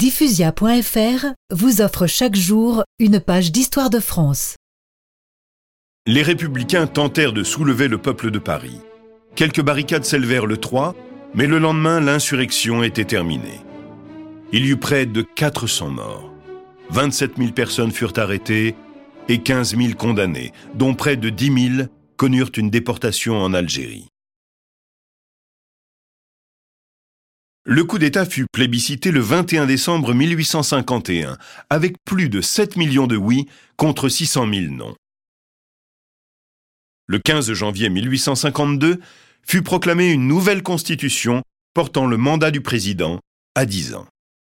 Diffusia.fr vous offre chaque jour une page d'histoire de France. Les républicains tentèrent de soulever le peuple de Paris. Quelques barricades s'élevèrent le 3, mais le lendemain, l'insurrection était terminée. Il y eut près de 400 morts. 27 000 personnes furent arrêtées et 15 000 condamnées, dont près de 10 000 connurent une déportation en Algérie. Le coup d'État fut plébiscité le 21 décembre 1851, avec plus de 7 millions de oui contre 600 000 non. Le 15 janvier 1852 fut proclamée une nouvelle constitution portant le mandat du président à 10 ans.